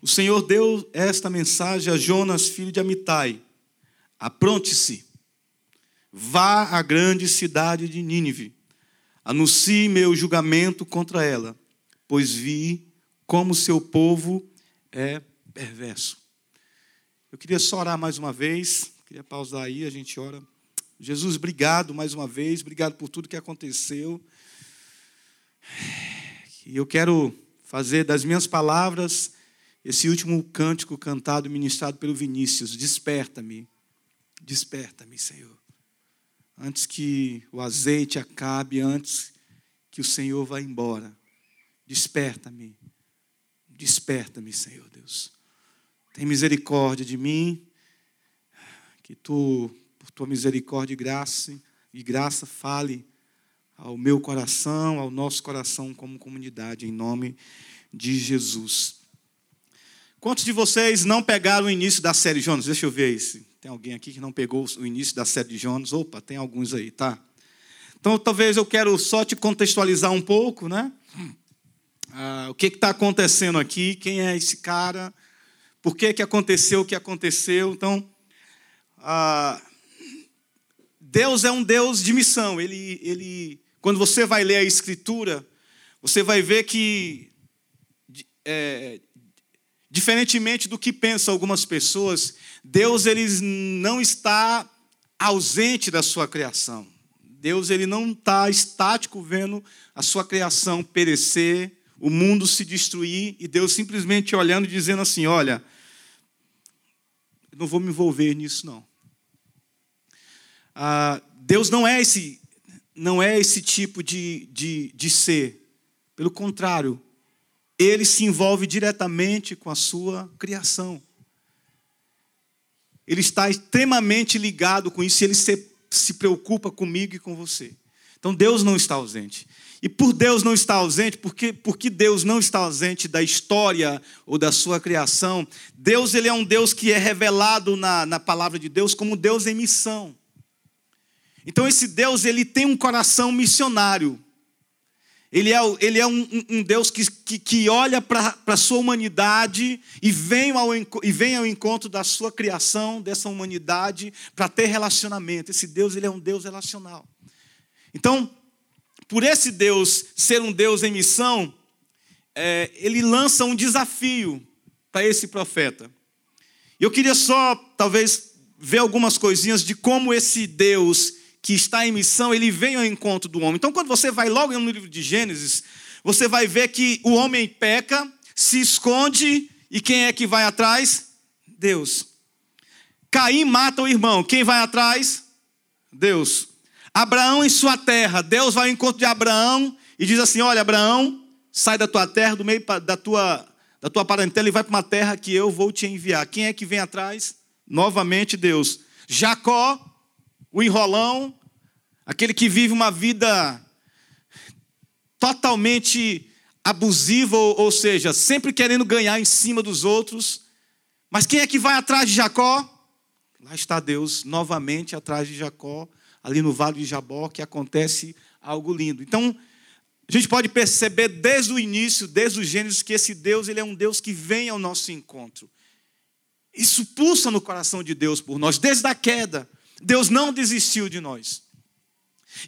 O Senhor deu esta mensagem a Jonas, filho de Amitai: Apronte-se, vá à grande cidade de Nínive, anuncie meu julgamento contra ela, pois vi como seu povo é perverso. Eu queria só orar mais uma vez, queria pausar aí, a gente ora. Jesus, obrigado mais uma vez, obrigado por tudo que aconteceu. E eu quero fazer das minhas palavras esse último cântico cantado ministrado pelo Vinícius. Desperta-me, desperta-me, Senhor. Antes que o azeite acabe, antes que o Senhor vá embora. Desperta-me, desperta-me, Senhor Deus. Tem misericórdia de mim, que tu, por tua misericórdia e graça, e graça, fale ao meu coração, ao nosso coração como comunidade, em nome de Jesus. Quantos de vocês não pegaram o início da série Jonas? Deixa eu ver se tem alguém aqui que não pegou o início da série de Jonas. Opa, tem alguns aí, tá? Então, talvez eu quero só te contextualizar um pouco, né? Ah, o que está acontecendo aqui? Quem é esse cara? Por que, que aconteceu o que aconteceu? Então, ah, Deus é um Deus de missão. Ele, ele, quando você vai ler a Escritura, você vai ver que, é, diferentemente do que pensam algumas pessoas, Deus ele não está ausente da sua criação. Deus ele não está estático vendo a sua criação perecer, o mundo se destruir e Deus simplesmente olhando e dizendo assim: Olha, não vou me envolver nisso não. Ah, Deus não é esse não é esse tipo de, de, de ser. Pelo contrário, ele se envolve diretamente com a sua criação. Ele está extremamente ligado com isso ele se, se preocupa comigo e com você. Então Deus não está ausente. E por Deus não estar ausente, porque, porque Deus não está ausente da história ou da sua criação, Deus ele é um Deus que é revelado na, na palavra de Deus como Deus em missão. Então esse Deus ele tem um coração missionário. Ele é, ele é um, um Deus que, que, que olha para a sua humanidade e vem, ao, e vem ao encontro da sua criação, dessa humanidade, para ter relacionamento. Esse Deus ele é um Deus relacional. Então, por esse Deus ser um Deus em missão, é, ele lança um desafio para esse profeta. Eu queria só, talvez, ver algumas coisinhas de como esse Deus que está em missão, ele vem ao encontro do homem. Então, quando você vai logo no livro de Gênesis, você vai ver que o homem peca, se esconde, e quem é que vai atrás? Deus. Caim mata o irmão, quem vai atrás? Deus. Abraão em sua terra, Deus vai ao encontro de Abraão e diz assim: Olha, Abraão, sai da tua terra, do meio da tua, da tua parentela e vai para uma terra que eu vou te enviar. Quem é que vem atrás? Novamente Deus. Jacó, o enrolão, aquele que vive uma vida totalmente abusiva, ou seja, sempre querendo ganhar em cima dos outros. Mas quem é que vai atrás de Jacó? Lá está Deus novamente atrás de Jacó, ali no vale de Jabó, que acontece algo lindo. Então, a gente pode perceber desde o início, desde o Gênesis, que esse Deus ele é um Deus que vem ao nosso encontro. Isso pulsa no coração de Deus por nós, desde a queda. Deus não desistiu de nós.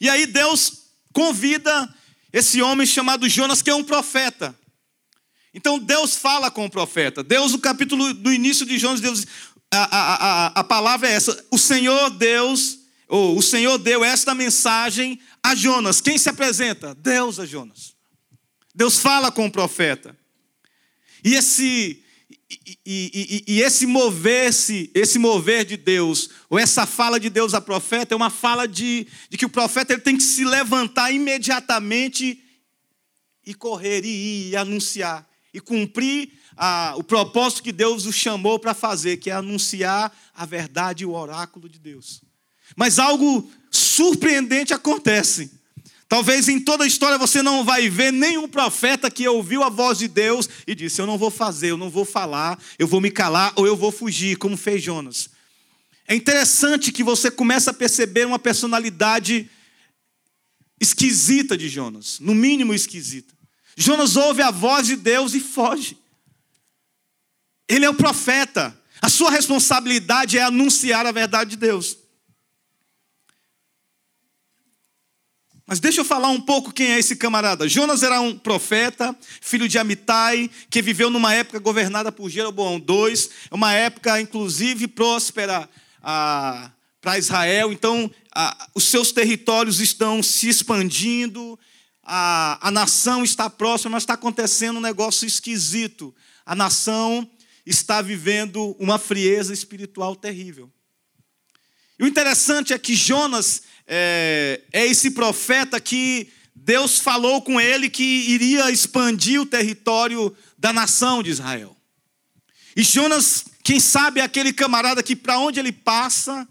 E aí Deus convida esse homem chamado Jonas, que é um profeta. Então Deus fala com o profeta. Deus, no capítulo do início de Jonas, Deus, a, a, a, a palavra é essa: o Senhor Deus, ou o Senhor deu esta mensagem a Jonas. Quem se apresenta? Deus a Jonas. Deus fala com o profeta. E esse e, e, e, esse mover-se, esse mover de Deus, ou essa fala de Deus a profeta, é uma fala de, de que o profeta ele tem que se levantar imediatamente e correr e ir e anunciar e cumprir o propósito que Deus o chamou para fazer, que é anunciar a verdade e o oráculo de Deus. Mas algo surpreendente acontece. Talvez em toda a história você não vai ver nenhum profeta que ouviu a voz de Deus e disse: Eu não vou fazer, eu não vou falar, eu vou me calar ou eu vou fugir, como fez Jonas. É interessante que você começa a perceber uma personalidade esquisita de Jonas, no mínimo esquisita. Jonas ouve a voz de Deus e foge. Ele é o profeta. A sua responsabilidade é anunciar a verdade de Deus. Mas deixa eu falar um pouco quem é esse camarada. Jonas era um profeta, filho de Amitai, que viveu numa época governada por Jeroboão II, uma época inclusive próspera ah, para Israel. Então, ah, os seus territórios estão se expandindo, a, a nação está próxima, mas está acontecendo um negócio esquisito. A nação está vivendo uma frieza espiritual terrível. E o interessante é que Jonas é, é esse profeta que Deus falou com ele que iria expandir o território da nação de Israel. E Jonas, quem sabe, é aquele camarada que, para onde ele passa,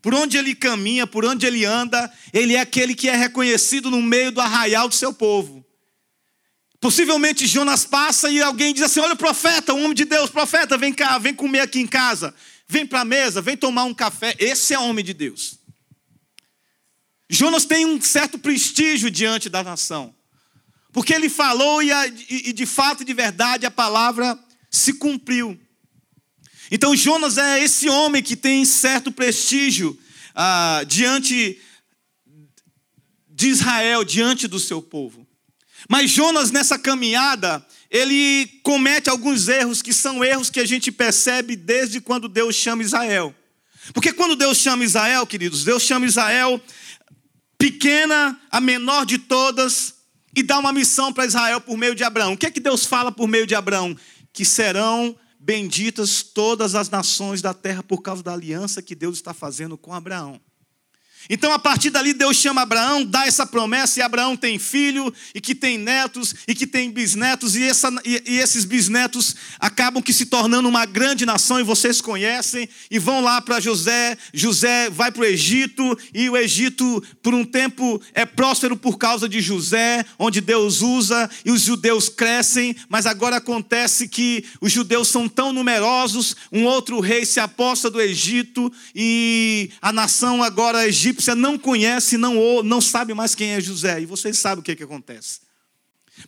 por onde ele caminha, por onde ele anda, ele é aquele que é reconhecido no meio do arraial do seu povo. Possivelmente Jonas passa e alguém diz assim: Olha o profeta, um homem de Deus, profeta, vem cá, vem comer aqui em casa, vem para a mesa, vem tomar um café. Esse é homem de Deus. Jonas tem um certo prestígio diante da nação, porque ele falou e, a, e, de fato e de verdade a palavra se cumpriu. Então Jonas é esse homem que tem certo prestígio ah, diante de Israel, diante do seu povo. Mas Jonas nessa caminhada, ele comete alguns erros que são erros que a gente percebe desde quando Deus chama Israel. Porque quando Deus chama Israel, queridos, Deus chama Israel pequena, a menor de todas, e dá uma missão para Israel por meio de Abraão. O que é que Deus fala por meio de Abraão? Que serão benditas todas as nações da terra por causa da aliança que Deus está fazendo com Abraão. Então, a partir dali, Deus chama Abraão, dá essa promessa, e Abraão tem filho, e que tem netos, e que tem bisnetos, e, essa, e, e, esses bisnetos acabam que se tornando uma grande nação, e vocês conhecem, e vão lá para José. José vai para o Egito, e o Egito, por um tempo, é próspero por causa de José, onde Deus usa, e os judeus crescem, mas agora acontece que os judeus são tão numerosos, um outro rei se aposta do Egito, e a nação agora egípcia egípcia não conhece, não, não sabe mais quem é José. E vocês sabem o que, que acontece.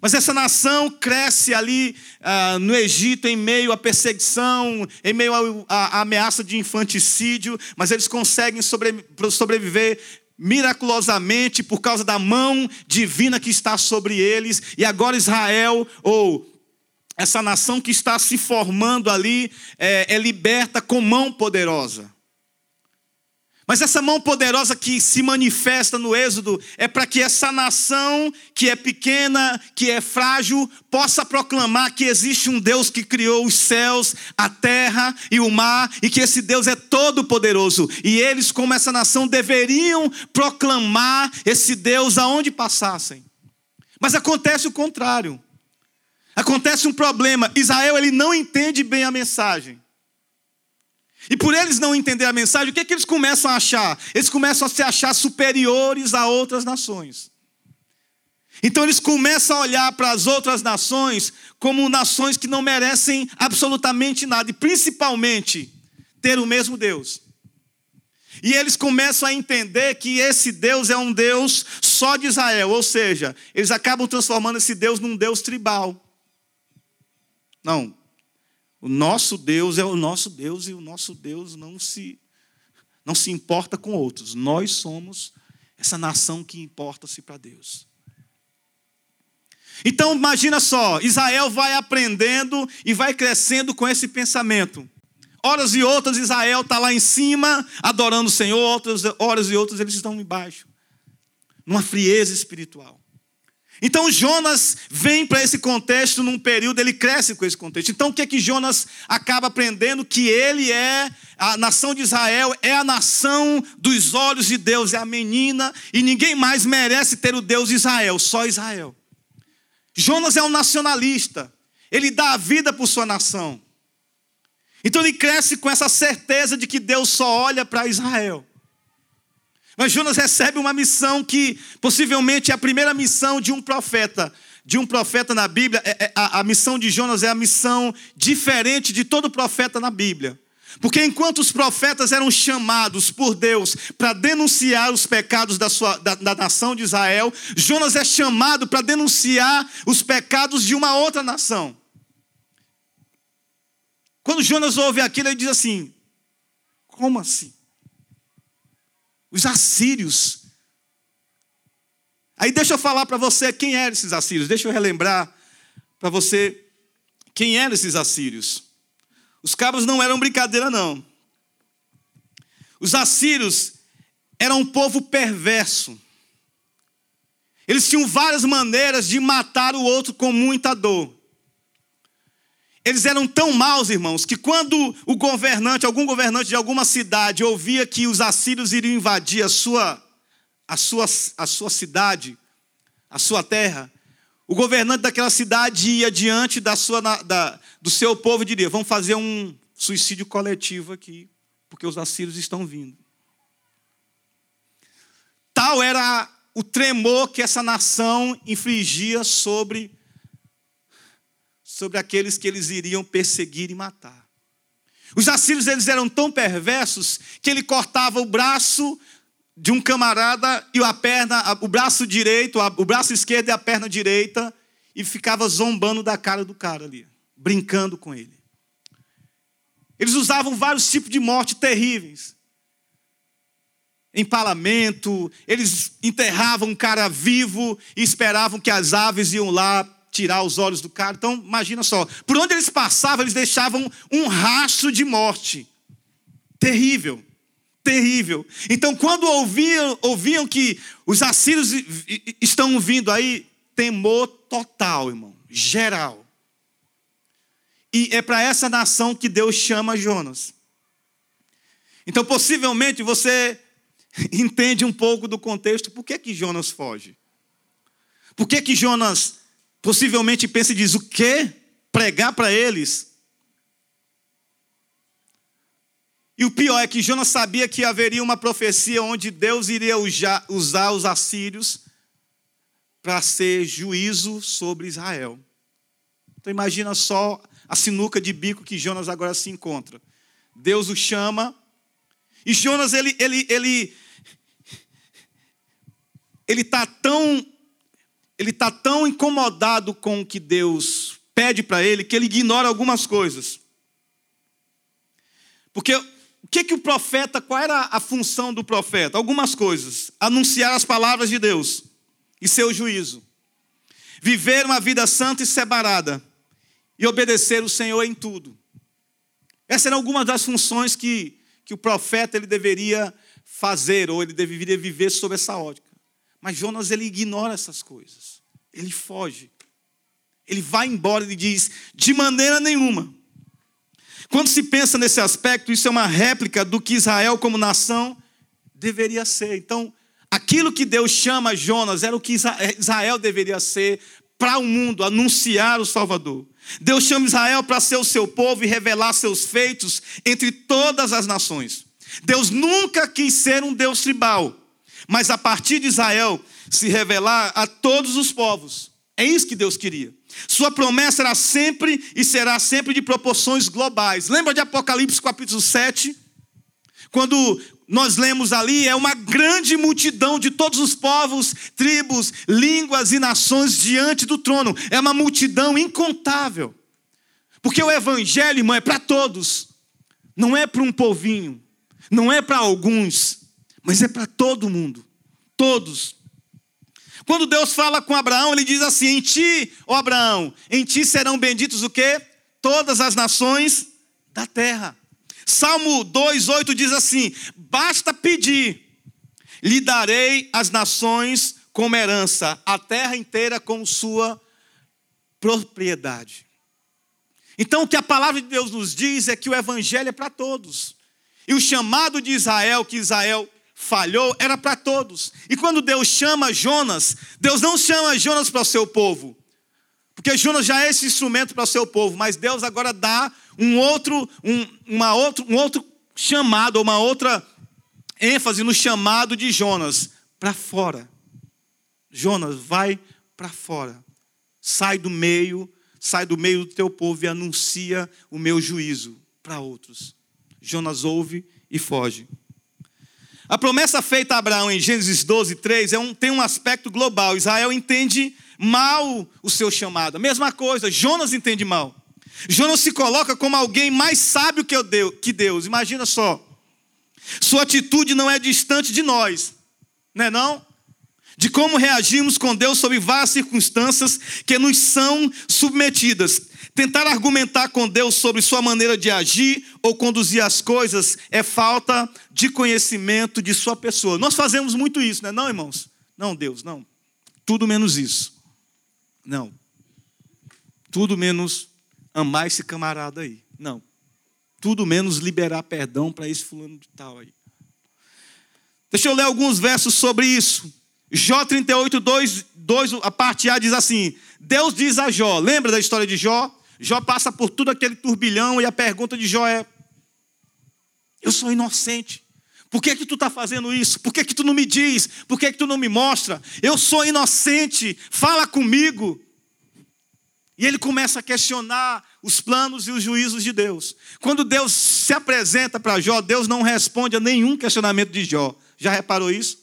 Mas essa nação cresce ali ah, no Egito em meio à perseguição, em meio à ameaça de infanticídio, mas eles conseguem sobre, sobreviver miraculosamente por causa da mão divina que está sobre eles. E agora Israel, ou essa nação que está se formando ali, é, é liberta com mão poderosa. Mas essa mão poderosa que se manifesta no Êxodo é para que essa nação, que é pequena, que é frágil, possa proclamar que existe um Deus que criou os céus, a terra e o mar, e que esse Deus é todo-poderoso. E eles, como essa nação, deveriam proclamar esse Deus aonde passassem. Mas acontece o contrário. Acontece um problema. Israel ele não entende bem a mensagem. E por eles não entender a mensagem, o que, é que eles começam a achar? Eles começam a se achar superiores a outras nações. Então eles começam a olhar para as outras nações como nações que não merecem absolutamente nada, e principalmente ter o mesmo Deus. E eles começam a entender que esse Deus é um Deus só de Israel, ou seja, eles acabam transformando esse Deus num Deus tribal. Não, o nosso Deus é o nosso Deus e o nosso Deus não se não se importa com outros. Nós somos essa nação que importa-se para Deus. Então imagina só, Israel vai aprendendo e vai crescendo com esse pensamento. Horas e outras Israel está lá em cima adorando o Senhor, outras horas e outras eles estão embaixo, numa frieza espiritual. Então Jonas vem para esse contexto num período, ele cresce com esse contexto. Então o que é que Jonas acaba aprendendo? Que ele é, a nação de Israel é a nação dos olhos de Deus, é a menina, e ninguém mais merece ter o Deus de Israel, só Israel. Jonas é um nacionalista, ele dá a vida por sua nação. Então ele cresce com essa certeza de que Deus só olha para Israel. Mas Jonas recebe uma missão que possivelmente é a primeira missão de um profeta. De um profeta na Bíblia, é, é, a, missão de Jonas é a missão diferente de todo profeta na Bíblia. Porque enquanto os profetas eram chamados por Deus para denunciar os pecados da, sua, da, da, nação de Israel, Jonas é chamado para denunciar os pecados de uma outra nação. quando Jonas ouve aquilo, ele diz assim: Como assim? Os assírios. Aí deixa eu falar para você quem eram esses assírios. Deixa eu relembrar para você quem eram esses assírios. Os cabras não eram brincadeira, não. Os assírios eram um povo perverso. Eles tinham várias maneiras de matar o outro com muita dor. Eles eram tão maus, irmãos, que quando o governante, algum governante de alguma cidade, ouvia que os assírios iriam invadir a sua, a sua, a sua cidade, a sua terra, o governante daquela cidade ia diante da sua, da, do seu povo e diria: Vamos fazer um suicídio coletivo aqui, porque os assírios estão vindo. Tal era o tremor que essa nação infligia sobre sobre aqueles que eles iriam perseguir e matar. Os assírios eles eram tão perversos que ele cortava o braço de um camarada e a perna, o braço direito, o braço esquerdo e a perna direita e ficava zombando da cara do cara ali, brincando com ele. Eles usavam vários tipos de morte terríveis. Empalamento, eles enterravam um cara vivo e esperavam que as aves iam lá tirar os olhos do cara. Então, imagina só, por onde eles passavam, eles deixavam um rastro de morte. Terrível, terrível. Então, quando ouviam, ouviam que os assírios estão vindo aí, temor total, irmão, geral. E é para essa nação que Deus chama Jonas. Então, possivelmente você entende um pouco do contexto, por que, que Jonas foge? Por que, que Jonas possivelmente pensa e diz: o quê? Pregar para eles? E o pior é que Jonas sabia que haveria uma profecia onde Deus iria usar os assírios para ser juízo sobre Israel. Então imagina só a sinuca de bico que Jonas agora se encontra. Deus o chama e Jonas ele ele ele ele tá tão ele está tão incomodado com o que Deus pede para ele que ele ignora algumas coisas. Porque o que, que o profeta, qual era a função do profeta? Algumas coisas. Anunciar as palavras de Deus e seu juízo. Viver uma vida santa e separada. E obedecer o Senhor em tudo. Essas eram algumas das funções que, que o profeta ele deveria fazer, ou ele deveria viver sob essa ótica. Mas Jonas ele ignora essas coisas. Ele foge. Ele vai embora e diz: de maneira nenhuma. Quando se pensa nesse aspecto, isso é uma réplica do que Israel, como nação, deveria ser. Então, aquilo que Deus chama Jonas era o que Israel deveria ser para o mundo, anunciar o Salvador. Deus chama Israel para ser o seu povo e revelar seus feitos entre todas as nações. Deus nunca quis ser um Deus tribal mas a partir de Israel se revelar a todos os povos. É isso que Deus queria. Sua promessa era sempre e será sempre de proporções globais. Lembra de Apocalipse capítulo 7? Quando nós lemos ali, é uma grande multidão de todos os povos, tribos, línguas e nações diante do trono. É uma multidão incontável. Porque o evangelho, irmão, é para todos. Não é para um povinho, não é para alguns, mas é para todo mundo. Todos. Quando Deus fala com Abraão, ele diz assim: Em ti, ó Abraão, em ti serão benditos o quê? Todas as nações da terra. Salmo 2,8 diz assim: Basta pedir, lhe darei as nações como herança, a terra inteira como sua propriedade. Então, o que a palavra de Deus nos diz é que o evangelho é para todos. E o chamado de Israel, que Israel falhou, era para todos. E quando Deus chama Jonas, Deus não chama Jonas para o seu povo, porque Jonas já é esse instrumento para o seu povo, mas Deus agora dá um outro, um, uma outro, um outro chamado, uma outra ênfase no chamado de Jonas para fora. Jonas, vai para fora. Sai do meio, sai do meio do teu povo e anuncia o meu juízo para outros. Jonas ouve e foge. A promessa feita a Abraão em Gênesis 12, 3 é um, tem um aspecto global. Israel entende mal o seu chamado. A mesma coisa, Jonas entende mal. Jonas se coloca como alguém mais sábio que Deus. Imagina só. Sua atitude não é distante de nós, não é não? De como reagimos com Deus sobre várias circunstâncias que nos são submetidas. Tentar argumentar com Deus sobre sua maneira de agir ou conduzir as coisas é falta de conhecimento de sua pessoa. Nós fazemos muito isso, não é não, irmãos? Não, Deus, não. Tudo menos isso. Não. Tudo menos amar esse camarada aí. Não. Tudo menos liberar perdão para esse fulano de tal aí. Deixa eu ler alguns versos sobre isso. Jó 38, 2, 2, a parte A diz assim: Deus diz a Jó, lembra da história de Jó? Jó passa por tudo aquele turbilhão e a pergunta de Jó é: Eu sou inocente. Por que, que tu está fazendo isso? Por que, que tu não me diz? Por que, que tu não me mostra? Eu sou inocente, fala comigo. E ele começa a questionar os planos e os juízos de Deus. Quando Deus se apresenta para Jó, Deus não responde a nenhum questionamento de Jó. Já reparou isso?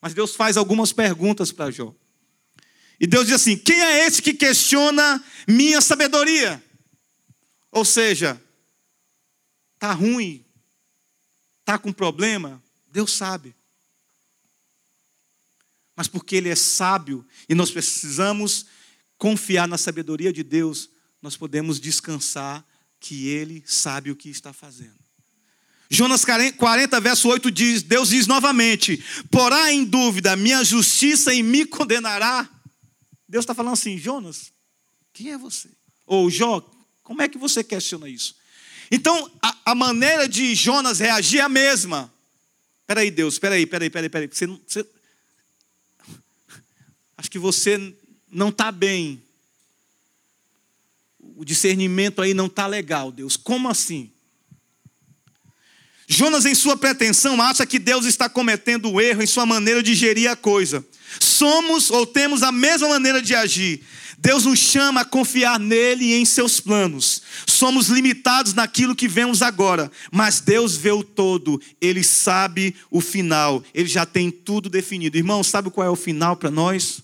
Mas Deus faz algumas perguntas para Jó. E Deus diz assim: Quem é esse que questiona minha sabedoria? Ou seja, está ruim, está com problema, Deus sabe. Mas porque Ele é sábio e nós precisamos confiar na sabedoria de Deus, nós podemos descansar que Ele sabe o que está fazendo. Jonas 40, verso 8 diz: Deus diz novamente: Porá em dúvida minha justiça e me condenará. Deus está falando assim: Jonas, quem é você? Ou Jó, como é que você questiona isso? Então, a, a maneira de Jonas reagir é a mesma. Peraí, Deus, peraí, peraí, peraí, peraí. Você, você... Acho que você não está bem. O discernimento aí não está legal, Deus. Como assim? Jonas, em sua pretensão, acha que Deus está cometendo o erro em sua maneira de gerir a coisa. Somos ou temos a mesma maneira de agir. Deus nos chama a confiar nele e em seus planos. Somos limitados naquilo que vemos agora, mas Deus vê o todo, ele sabe o final, ele já tem tudo definido. Irmão, sabe qual é o final para nós?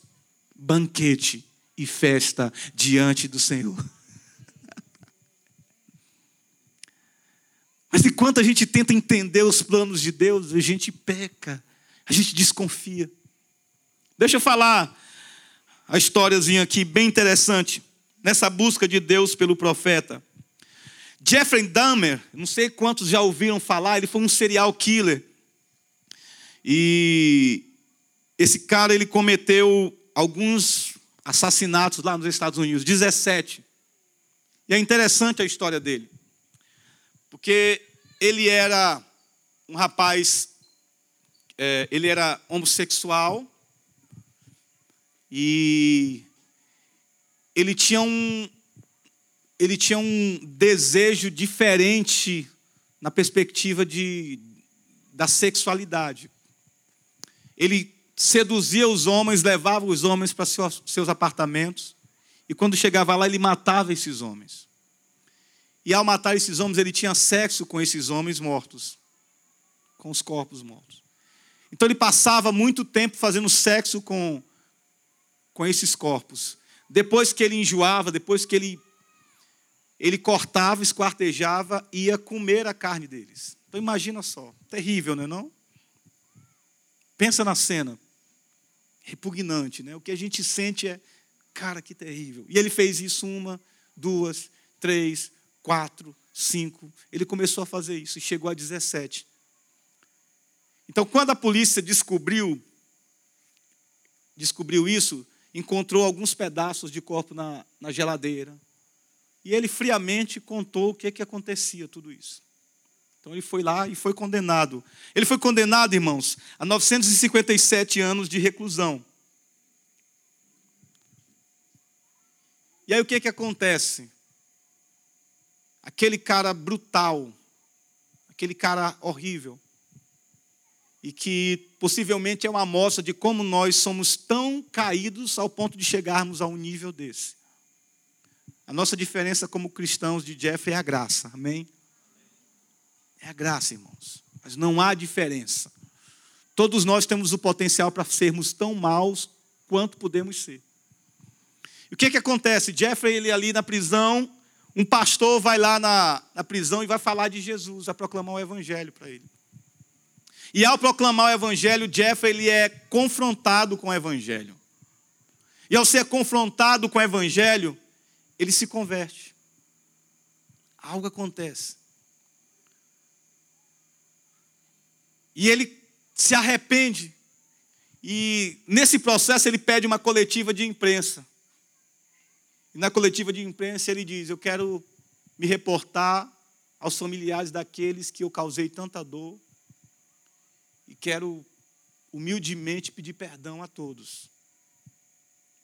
Banquete e festa diante do Senhor. Mas enquanto a gente tenta entender os planos de Deus, a gente peca, a gente desconfia. Deixa eu falar a historiazinha aqui, bem interessante, nessa busca de Deus pelo profeta. Jeffrey Dahmer, não sei quantos já ouviram falar, ele foi um serial killer. E esse cara ele cometeu alguns assassinatos lá nos Estados Unidos, 17. E é interessante a história dele. Porque ele era um rapaz, é, ele era homossexual e ele tinha um, ele tinha um desejo diferente na perspectiva de, da sexualidade. Ele seduzia os homens, levava os homens para seus, seus apartamentos, e quando chegava lá, ele matava esses homens. E ao matar esses homens, ele tinha sexo com esses homens mortos, com os corpos mortos. Então ele passava muito tempo fazendo sexo com, com esses corpos. Depois que ele enjoava, depois que ele, ele cortava, esquartejava, ia comer a carne deles. Então imagina só, terrível, não é não? Pensa na cena. Repugnante, né? O que a gente sente é, cara, que terrível. E ele fez isso uma, duas, três, quatro, cinco. Ele começou a fazer isso e chegou a 17. Então, quando a polícia descobriu descobriu isso, encontrou alguns pedaços de corpo na, na geladeira. E ele friamente contou o que, que acontecia tudo isso. Então ele foi lá e foi condenado. Ele foi condenado, irmãos, a 957 anos de reclusão. E aí o que, que acontece? Aquele cara brutal, aquele cara horrível, e que possivelmente é uma amostra de como nós somos tão caídos ao ponto de chegarmos a um nível desse. A nossa diferença como cristãos de Jeff é a graça, amém? É a graça, irmãos. Mas não há diferença. Todos nós temos o potencial para sermos tão maus quanto podemos ser. E o que, que acontece? Jeffrey, ele ali na prisão, um pastor vai lá na, na prisão e vai falar de Jesus, vai proclamar o evangelho para ele. E ao proclamar o evangelho, Jeff ele é confrontado com o evangelho. E ao ser confrontado com o evangelho, ele se converte. Algo acontece. E ele se arrepende. E nesse processo ele pede uma coletiva de imprensa. E na coletiva de imprensa ele diz: Eu quero me reportar aos familiares daqueles que eu causei tanta dor e quero humildemente pedir perdão a todos.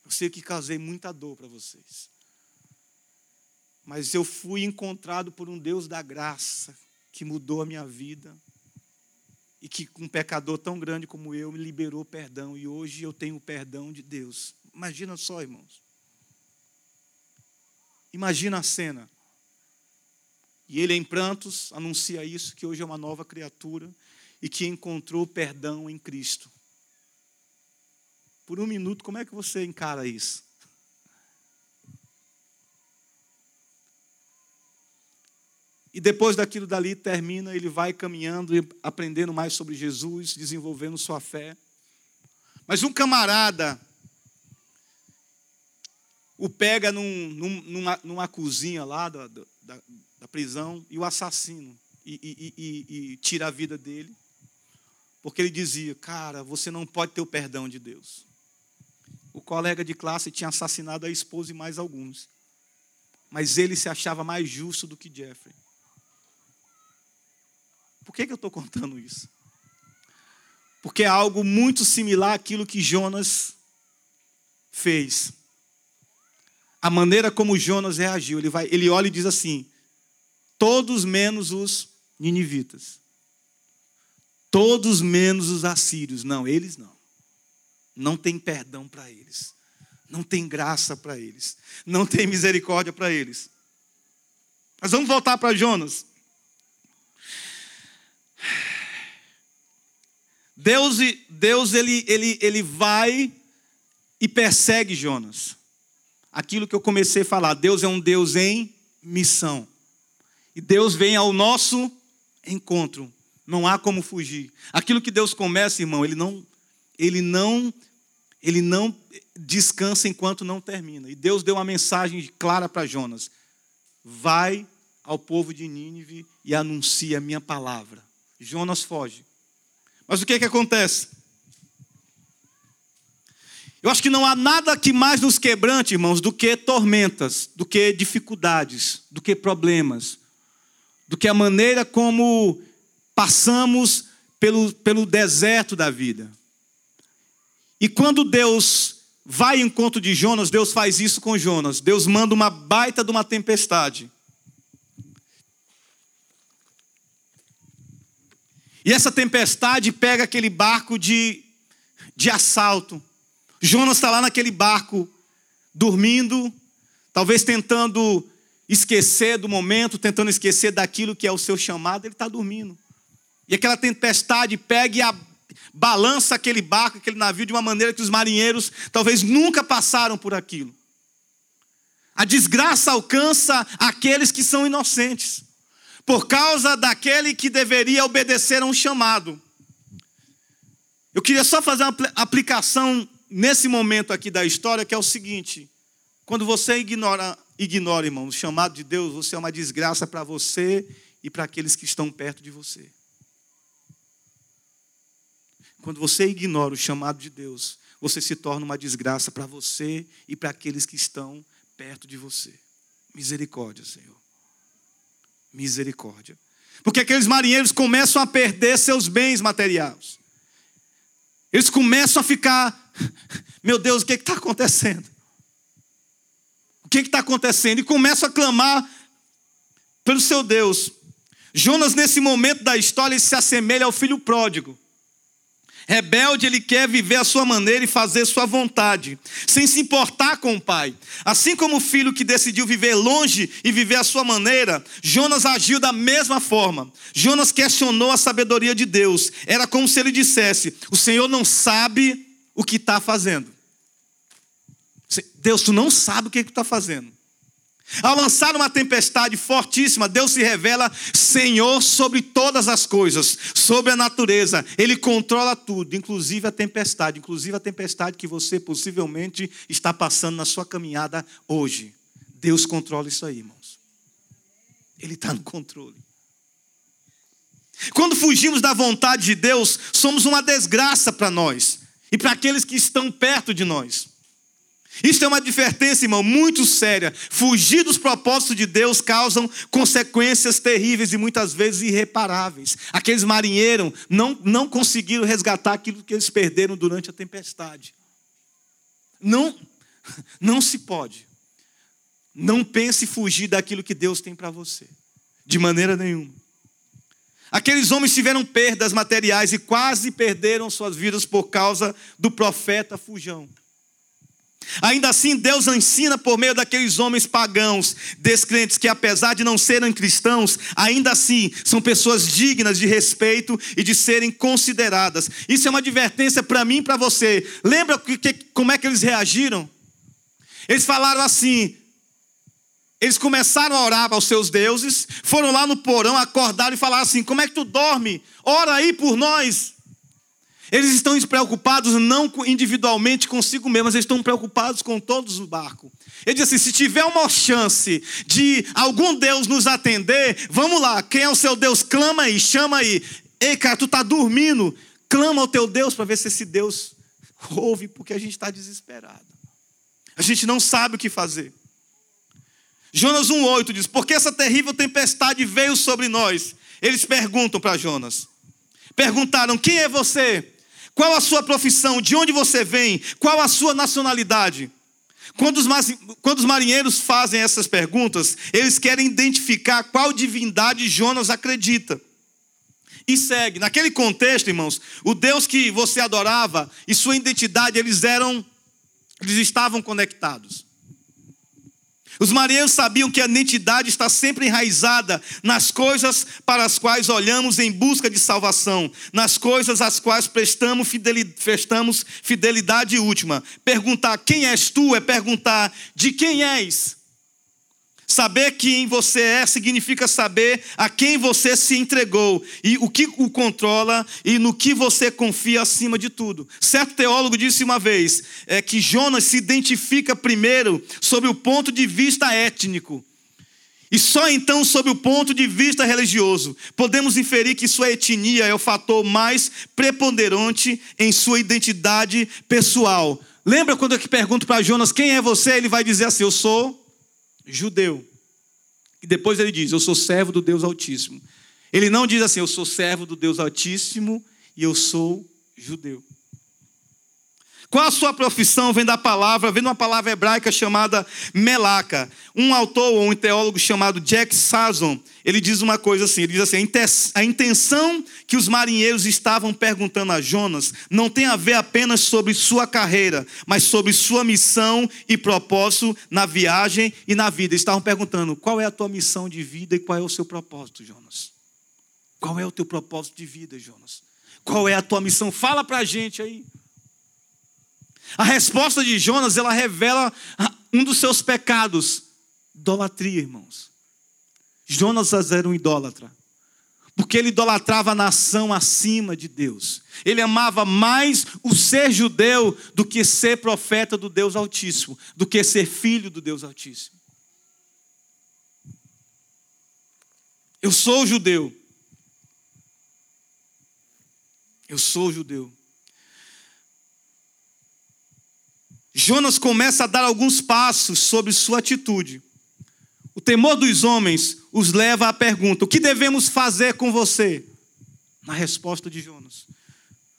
Eu sei que causei muita dor para vocês. Mas eu fui encontrado por um Deus da graça que mudou a minha vida e que um pecador tão grande como eu me liberou perdão e hoje eu tenho o perdão de Deus. Imagina só, irmãos. Imagina a cena. E ele em prantos anuncia isso que hoje é uma nova criatura e que encontrou perdão em Cristo. Por um minuto, como é que você encara isso? E depois daquilo dali termina, ele vai caminhando e aprendendo mais sobre Jesus, desenvolvendo sua fé. Mas um camarada o pega num, num, numa, numa cozinha lá da, da, da prisão e o assassina e, e, e, e tira a vida dele. Porque ele dizia, cara, você não pode ter o perdão de Deus. O colega de classe tinha assassinado a esposa e mais alguns. Mas ele se achava mais justo do que Jeffrey. Por que, que eu estou contando isso? Porque é algo muito similar àquilo que Jonas fez. A maneira como Jonas reagiu. Ele, vai, ele olha e diz assim: todos menos os ninivitas. Todos menos os assírios. Não, eles não. Não tem perdão para eles. Não tem graça para eles. Não tem misericórdia para eles. Mas vamos voltar para Jonas. Deus, Deus ele, ele, ele vai e persegue Jonas. Aquilo que eu comecei a falar, Deus é um Deus em missão. E Deus vem ao nosso encontro. Não há como fugir. Aquilo que Deus começa, irmão, ele não ele não ele não descansa enquanto não termina. E Deus deu uma mensagem clara para Jonas: Vai ao povo de Nínive e anuncia a minha palavra. Jonas foge. Mas o que é que acontece? Eu acho que não há nada que mais nos quebrante, irmãos, do que tormentas, do que dificuldades, do que problemas, do que a maneira como passamos pelo, pelo deserto da vida. E quando Deus vai em encontro de Jonas, Deus faz isso com Jonas. Deus manda uma baita de uma tempestade. E essa tempestade pega aquele barco de, de assalto. Jonas está lá naquele barco, dormindo, talvez tentando esquecer do momento, tentando esquecer daquilo que é o seu chamado, ele está dormindo. E aquela tempestade pega e balança aquele barco, aquele navio, de uma maneira que os marinheiros talvez nunca passaram por aquilo. A desgraça alcança aqueles que são inocentes, por causa daquele que deveria obedecer a um chamado. Eu queria só fazer uma aplicação nesse momento aqui da história, que é o seguinte: quando você ignora, ignora, irmão, o chamado de Deus, você é uma desgraça para você e para aqueles que estão perto de você. Quando você ignora o chamado de Deus, você se torna uma desgraça para você e para aqueles que estão perto de você. Misericórdia, Senhor. Misericórdia. Porque aqueles marinheiros começam a perder seus bens materiais. Eles começam a ficar, meu Deus, o que está acontecendo? O que está acontecendo? E começam a clamar pelo seu Deus. Jonas, nesse momento da história, se assemelha ao filho pródigo. Rebelde, ele quer viver a sua maneira e fazer sua vontade, sem se importar com o pai. Assim como o filho que decidiu viver longe e viver a sua maneira, Jonas agiu da mesma forma. Jonas questionou a sabedoria de Deus. Era como se ele dissesse: O Senhor não sabe o que está fazendo. Deus, tu não sabe o que está fazendo. Ao lançar uma tempestade fortíssima, Deus se revela Senhor sobre todas as coisas, sobre a natureza. Ele controla tudo, inclusive a tempestade, inclusive a tempestade que você possivelmente está passando na sua caminhada hoje. Deus controla isso aí, irmãos. Ele está no controle. Quando fugimos da vontade de Deus, somos uma desgraça para nós e para aqueles que estão perto de nós. Isso é uma advertência, irmão, muito séria. Fugir dos propósitos de Deus causam consequências terríveis e muitas vezes irreparáveis. Aqueles marinheiros não, não conseguiram resgatar aquilo que eles perderam durante a tempestade. Não, não se pode. Não pense fugir daquilo que Deus tem para você. De maneira nenhuma. Aqueles homens tiveram perdas materiais e quase perderam suas vidas por causa do profeta Fujão. Ainda assim, Deus ensina por meio daqueles homens pagãos, descrentes, que apesar de não serem cristãos, ainda assim são pessoas dignas de respeito e de serem consideradas. Isso é uma advertência para mim e para você. Lembra que, que, como é que eles reagiram? Eles falaram assim: eles começaram a orar aos seus deuses, foram lá no porão, acordaram e falaram assim: Como é que tu dorme? Ora aí por nós. Eles estão preocupados não individualmente consigo mesmo, mas eles estão preocupados com todos o barco. Ele diz assim: se tiver uma chance de algum Deus nos atender, vamos lá, quem é o seu Deus? Clama aí, chama aí. Ei, cara, tu está dormindo? Clama ao teu Deus para ver se esse Deus ouve, porque a gente está desesperado. A gente não sabe o que fazer. Jonas 1,8 diz: Porque essa terrível tempestade veio sobre nós? Eles perguntam para Jonas. Perguntaram: Quem é você? Qual a sua profissão? De onde você vem? Qual a sua nacionalidade? Quando os, quando os marinheiros fazem essas perguntas, eles querem identificar qual divindade Jonas acredita. E segue. Naquele contexto, irmãos, o Deus que você adorava e sua identidade, eles eram, eles estavam conectados. Os marinheiros sabiam que a identidade está sempre enraizada nas coisas para as quais olhamos em busca de salvação, nas coisas às quais prestamos fidelidade, prestamos fidelidade última. Perguntar quem és tu é perguntar de quem és. Saber quem você é significa saber a quem você se entregou e o que o controla e no que você confia acima de tudo. Certo teólogo disse uma vez é, que Jonas se identifica primeiro sob o ponto de vista étnico. E só então, sob o ponto de vista religioso, podemos inferir que sua etnia é o fator mais preponderante em sua identidade pessoal. Lembra quando eu pergunto para Jonas quem é você? Ele vai dizer assim: Eu sou judeu. E depois ele diz: Eu sou servo do Deus Altíssimo. Ele não diz assim: Eu sou servo do Deus Altíssimo e eu sou judeu. Qual a sua profissão? Vem da palavra, vem de uma palavra hebraica chamada melaca. Um autor ou um teólogo chamado Jack Sazon, ele diz uma coisa assim: ele diz assim, a intenção que os marinheiros estavam perguntando a Jonas não tem a ver apenas sobre sua carreira, mas sobre sua missão e propósito na viagem e na vida. Estavam perguntando: qual é a tua missão de vida e qual é o seu propósito, Jonas? Qual é o teu propósito de vida, Jonas? Qual é a tua missão? Fala para a gente aí. A resposta de Jonas, ela revela um dos seus pecados, idolatria, irmãos. Jonas era um idólatra, porque ele idolatrava a nação acima de Deus. Ele amava mais o ser judeu do que ser profeta do Deus Altíssimo, do que ser filho do Deus Altíssimo. Eu sou judeu. Eu sou judeu. Jonas começa a dar alguns passos sobre sua atitude. O temor dos homens os leva à pergunta: o que devemos fazer com você? Na resposta de Jonas.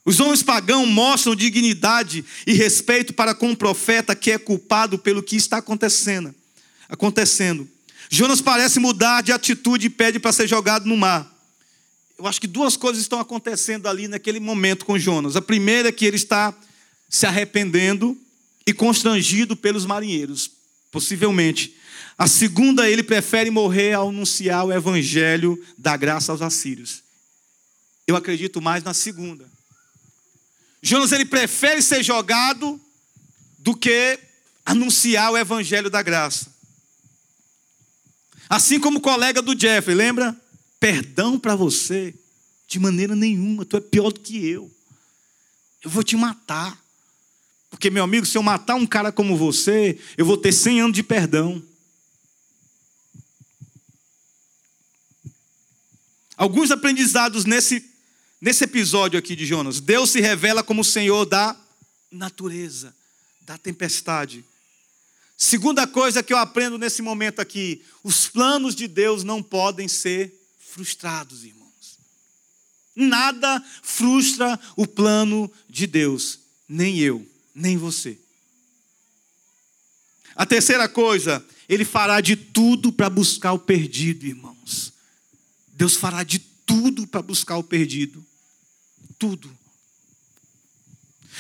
Os homens pagãos mostram dignidade e respeito para com o profeta que é culpado pelo que está acontecendo. Acontecendo. Jonas parece mudar de atitude e pede para ser jogado no mar. Eu acho que duas coisas estão acontecendo ali naquele momento com Jonas. A primeira é que ele está se arrependendo e constrangido pelos marinheiros, possivelmente. A segunda, ele prefere morrer ao anunciar o evangelho da graça aos assírios. Eu acredito mais na segunda. Jonas ele prefere ser jogado do que anunciar o evangelho da graça. Assim como o colega do Jeffrey, lembra? Perdão para você, de maneira nenhuma, tu é pior do que eu. Eu vou te matar. Porque, meu amigo, se eu matar um cara como você, eu vou ter 100 anos de perdão. Alguns aprendizados nesse, nesse episódio aqui de Jonas. Deus se revela como o Senhor da natureza, da tempestade. Segunda coisa que eu aprendo nesse momento aqui: os planos de Deus não podem ser frustrados, irmãos. Nada frustra o plano de Deus, nem eu, nem você. A terceira coisa, ele fará de tudo para buscar o perdido, irmãos. Deus fará de tudo para buscar o perdido. Tudo.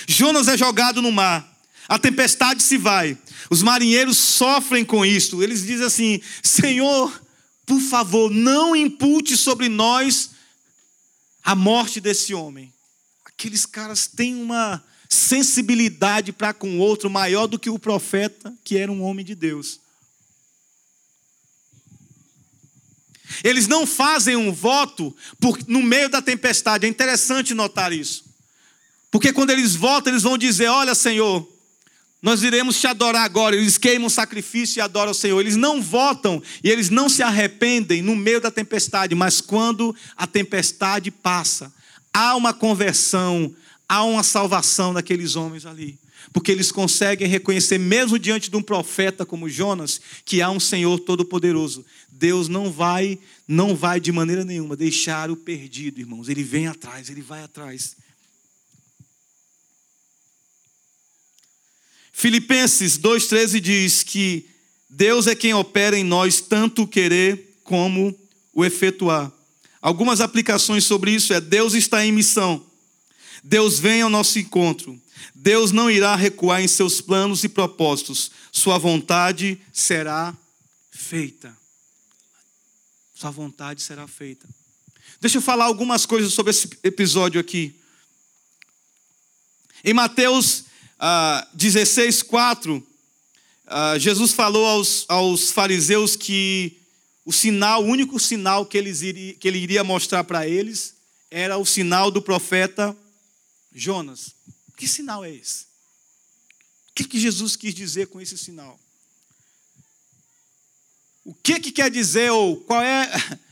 Jonas é jogado no mar. A tempestade se vai. Os marinheiros sofrem com isso. Eles dizem assim: Senhor, por favor, não impute sobre nós a morte desse homem. Aqueles caras têm uma sensibilidade para com o outro maior do que o profeta, que era um homem de Deus. Eles não fazem um voto por, no meio da tempestade. É interessante notar isso. Porque quando eles votam, eles vão dizer: Olha, Senhor, nós iremos te adorar agora. Eles queimam sacrifício e adoram o Senhor. Eles não votam e eles não se arrependem no meio da tempestade, mas quando a tempestade passa, há uma conversão, há uma salvação daqueles homens ali. Porque eles conseguem reconhecer, mesmo diante de um profeta como Jonas, que há um Senhor todo-poderoso. Deus não vai, não vai de maneira nenhuma deixar o perdido, irmãos. Ele vem atrás, ele vai atrás. Filipenses 2,13 diz que Deus é quem opera em nós tanto o querer como o efetuar. Algumas aplicações sobre isso é: Deus está em missão, Deus vem ao nosso encontro, Deus não irá recuar em seus planos e propósitos, Sua vontade será feita. Sua vontade será feita. Deixa eu falar algumas coisas sobre esse episódio aqui. Em Mateus ah, 16, 4, ah, Jesus falou aos, aos fariseus que o sinal, o único sinal que, eles iria, que ele iria mostrar para eles era o sinal do profeta Jonas. Que sinal é esse? O que, que Jesus quis dizer com esse sinal? O que, que quer dizer, ou qual é.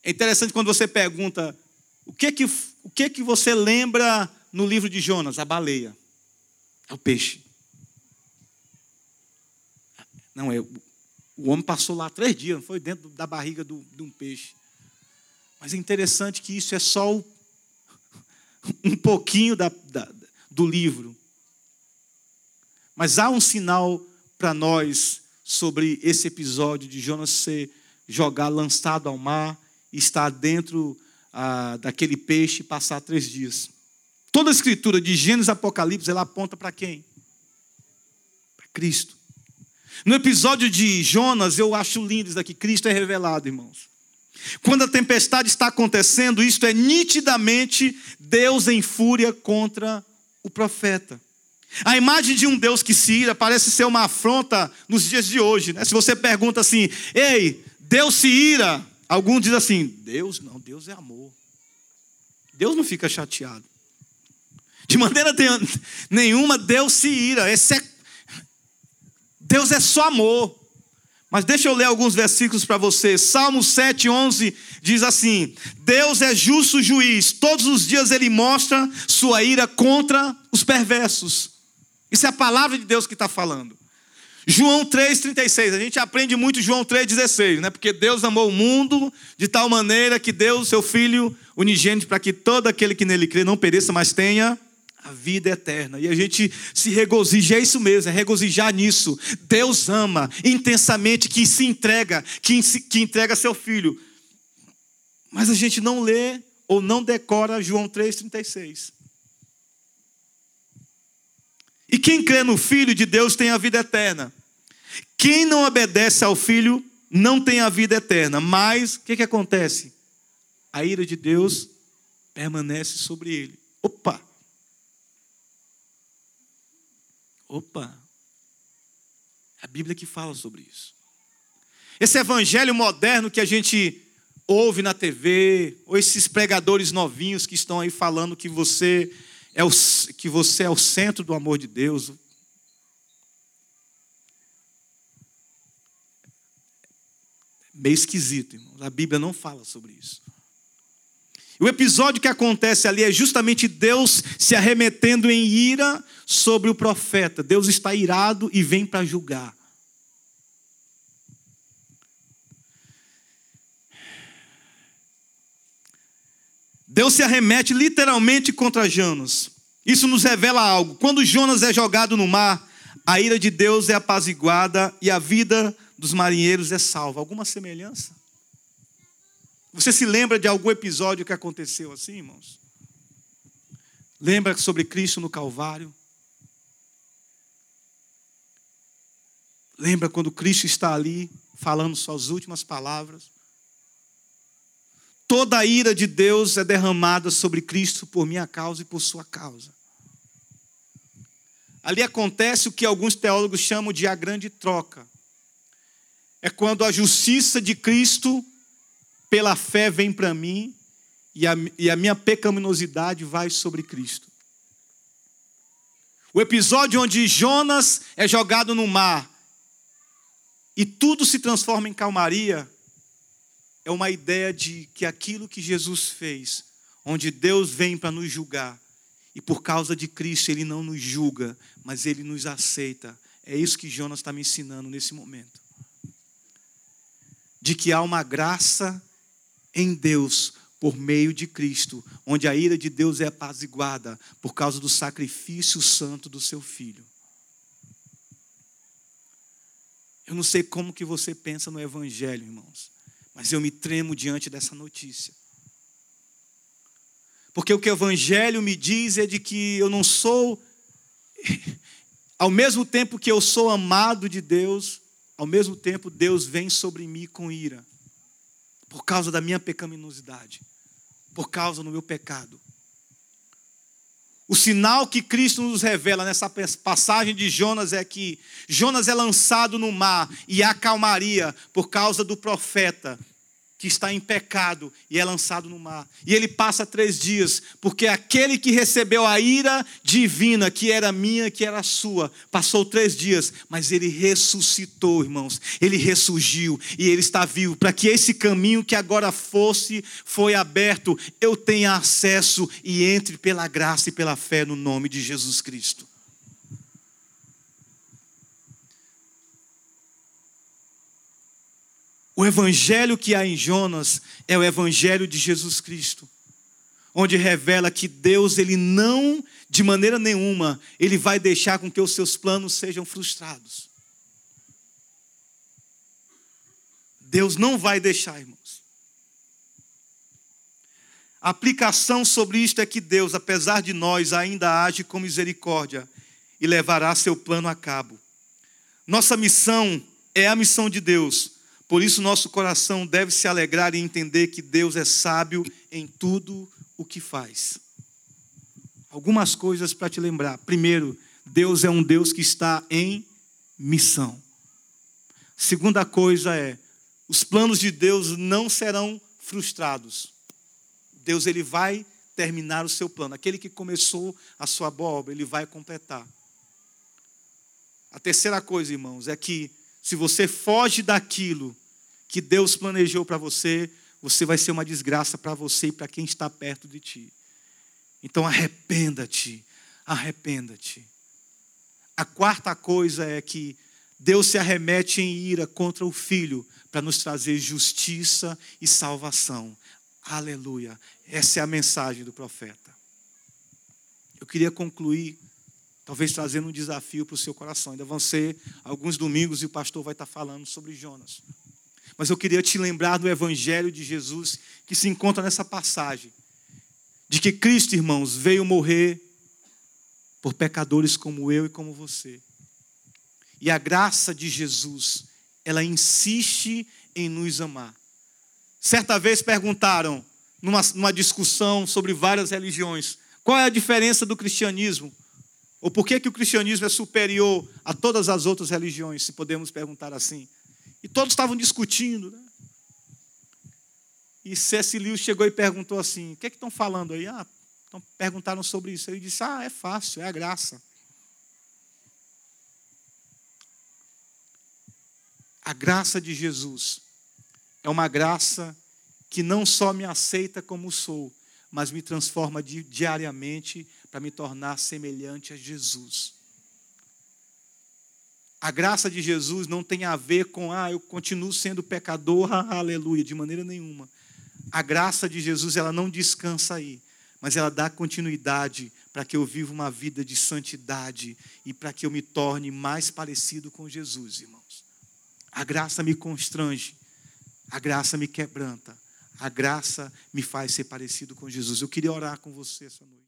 É interessante quando você pergunta: o que, que, o que, que você lembra no livro de Jonas? A baleia. É o peixe. Não, é, o homem passou lá três dias, não foi dentro da barriga de um peixe. Mas é interessante que isso é só o, um pouquinho da, da, do livro. Mas há um sinal para nós sobre esse episódio de Jonas ser jogado, lançado ao mar estar dentro ah, daquele peixe e passar três dias. Toda a escritura de Gênesis e Apocalipse, ela aponta para quem? Para Cristo. No episódio de Jonas, eu acho lindo isso daqui. Cristo é revelado, irmãos. Quando a tempestade está acontecendo, isto é nitidamente Deus em fúria contra o profeta. A imagem de um Deus que se ira parece ser uma afronta nos dias de hoje. Né? Se você pergunta assim, ei, Deus se ira, alguns dizem assim, Deus não, Deus é amor. Deus não fica chateado. De maneira nenhuma Deus se ira. É... Deus é só amor. Mas deixa eu ler alguns versículos para você. Salmo 7, 11 diz assim: Deus é justo juiz, todos os dias ele mostra sua ira contra os perversos. Isso é a palavra de Deus que está falando. João 3,36, a gente aprende muito João 3,16, né? Porque Deus amou o mundo de tal maneira que deu o seu Filho unigênito para que todo aquele que nele crê não pereça, mas tenha a vida eterna. E a gente se regozija, é isso mesmo, é regozijar nisso. Deus ama intensamente, que se entrega, que, que entrega seu filho. Mas a gente não lê ou não decora João 3,36. E quem crê no Filho de Deus tem a vida eterna. Quem não obedece ao Filho não tem a vida eterna. Mas o que, que acontece? A ira de Deus permanece sobre ele. Opa! Opa! A Bíblia que fala sobre isso. Esse evangelho moderno que a gente ouve na TV, ou esses pregadores novinhos que estão aí falando que você é o, que você é o centro do amor de Deus. Meio esquisito. A Bíblia não fala sobre isso. O episódio que acontece ali é justamente Deus se arremetendo em ira sobre o profeta. Deus está irado e vem para julgar. Deus se arremete literalmente contra Jonas. Isso nos revela algo. Quando Jonas é jogado no mar, a ira de Deus é apaziguada e a vida dos marinheiros é salva. Alguma semelhança? Você se lembra de algum episódio que aconteceu assim, irmãos? Lembra sobre Cristo no Calvário? Lembra quando Cristo está ali falando suas últimas palavras? Toda a ira de Deus é derramada sobre Cristo por minha causa e por sua causa. Ali acontece o que alguns teólogos chamam de a grande troca. É quando a justiça de Cristo pela fé vem para mim e a, e a minha pecaminosidade vai sobre Cristo. O episódio onde Jonas é jogado no mar e tudo se transforma em calmaria é uma ideia de que aquilo que Jesus fez, onde Deus vem para nos julgar, e por causa de Cristo Ele não nos julga, mas Ele nos aceita. É isso que Jonas está me ensinando nesse momento. De que há uma graça em Deus por meio de Cristo, onde a ira de Deus é apaziguada por causa do sacrifício santo do seu filho. Eu não sei como que você pensa no evangelho, irmãos, mas eu me tremo diante dessa notícia. Porque o que o evangelho me diz é de que eu não sou ao mesmo tempo que eu sou amado de Deus, ao mesmo tempo Deus vem sobre mim com ira por causa da minha pecaminosidade, por causa do meu pecado. O sinal que Cristo nos revela nessa passagem de Jonas é que Jonas é lançado no mar e há calmaria por causa do profeta que está em pecado e é lançado no mar. E ele passa três dias, porque aquele que recebeu a ira divina, que era minha, que era sua, passou três dias, mas ele ressuscitou, irmãos. Ele ressurgiu e ele está vivo, para que esse caminho que agora fosse, foi aberto, eu tenha acesso e entre pela graça e pela fé no nome de Jesus Cristo. O evangelho que há em Jonas é o evangelho de Jesus Cristo, onde revela que Deus ele não de maneira nenhuma ele vai deixar com que os seus planos sejam frustrados. Deus não vai deixar, irmãos. A aplicação sobre isto é que Deus, apesar de nós, ainda age com misericórdia e levará seu plano a cabo. Nossa missão é a missão de Deus por isso, nosso coração deve se alegrar e entender que Deus é sábio em tudo o que faz. Algumas coisas para te lembrar. Primeiro, Deus é um Deus que está em missão. Segunda coisa é, os planos de Deus não serão frustrados. Deus ele vai terminar o seu plano. Aquele que começou a sua boa obra, ele vai completar. A terceira coisa, irmãos, é que se você foge daquilo que Deus planejou para você, você vai ser uma desgraça para você e para quem está perto de ti. Então arrependa-te, arrependa-te. A quarta coisa é que Deus se arremete em ira contra o filho para nos trazer justiça e salvação. Aleluia. Essa é a mensagem do profeta. Eu queria concluir Talvez trazendo um desafio para o seu coração. Ainda vão ser alguns domingos e o pastor vai estar falando sobre Jonas. Mas eu queria te lembrar do Evangelho de Jesus que se encontra nessa passagem. De que Cristo, irmãos, veio morrer por pecadores como eu e como você. E a graça de Jesus, ela insiste em nos amar. Certa vez perguntaram, numa, numa discussão sobre várias religiões, qual é a diferença do cristianismo? Ou por que, que o cristianismo é superior a todas as outras religiões, se podemos perguntar assim? E todos estavam discutindo. Né? E C.S. Lewis chegou e perguntou assim: o que é que estão falando aí? Ah, então, perguntaram sobre isso. Ele disse: Ah, é fácil, é a graça. A graça de Jesus é uma graça que não só me aceita como sou, mas me transforma diariamente para me tornar semelhante a Jesus. A graça de Jesus não tem a ver com, ah, eu continuo sendo pecador, aleluia, de maneira nenhuma. A graça de Jesus, ela não descansa aí, mas ela dá continuidade para que eu viva uma vida de santidade e para que eu me torne mais parecido com Jesus, irmãos. A graça me constrange, a graça me quebranta, a graça me faz ser parecido com Jesus. Eu queria orar com você essa noite.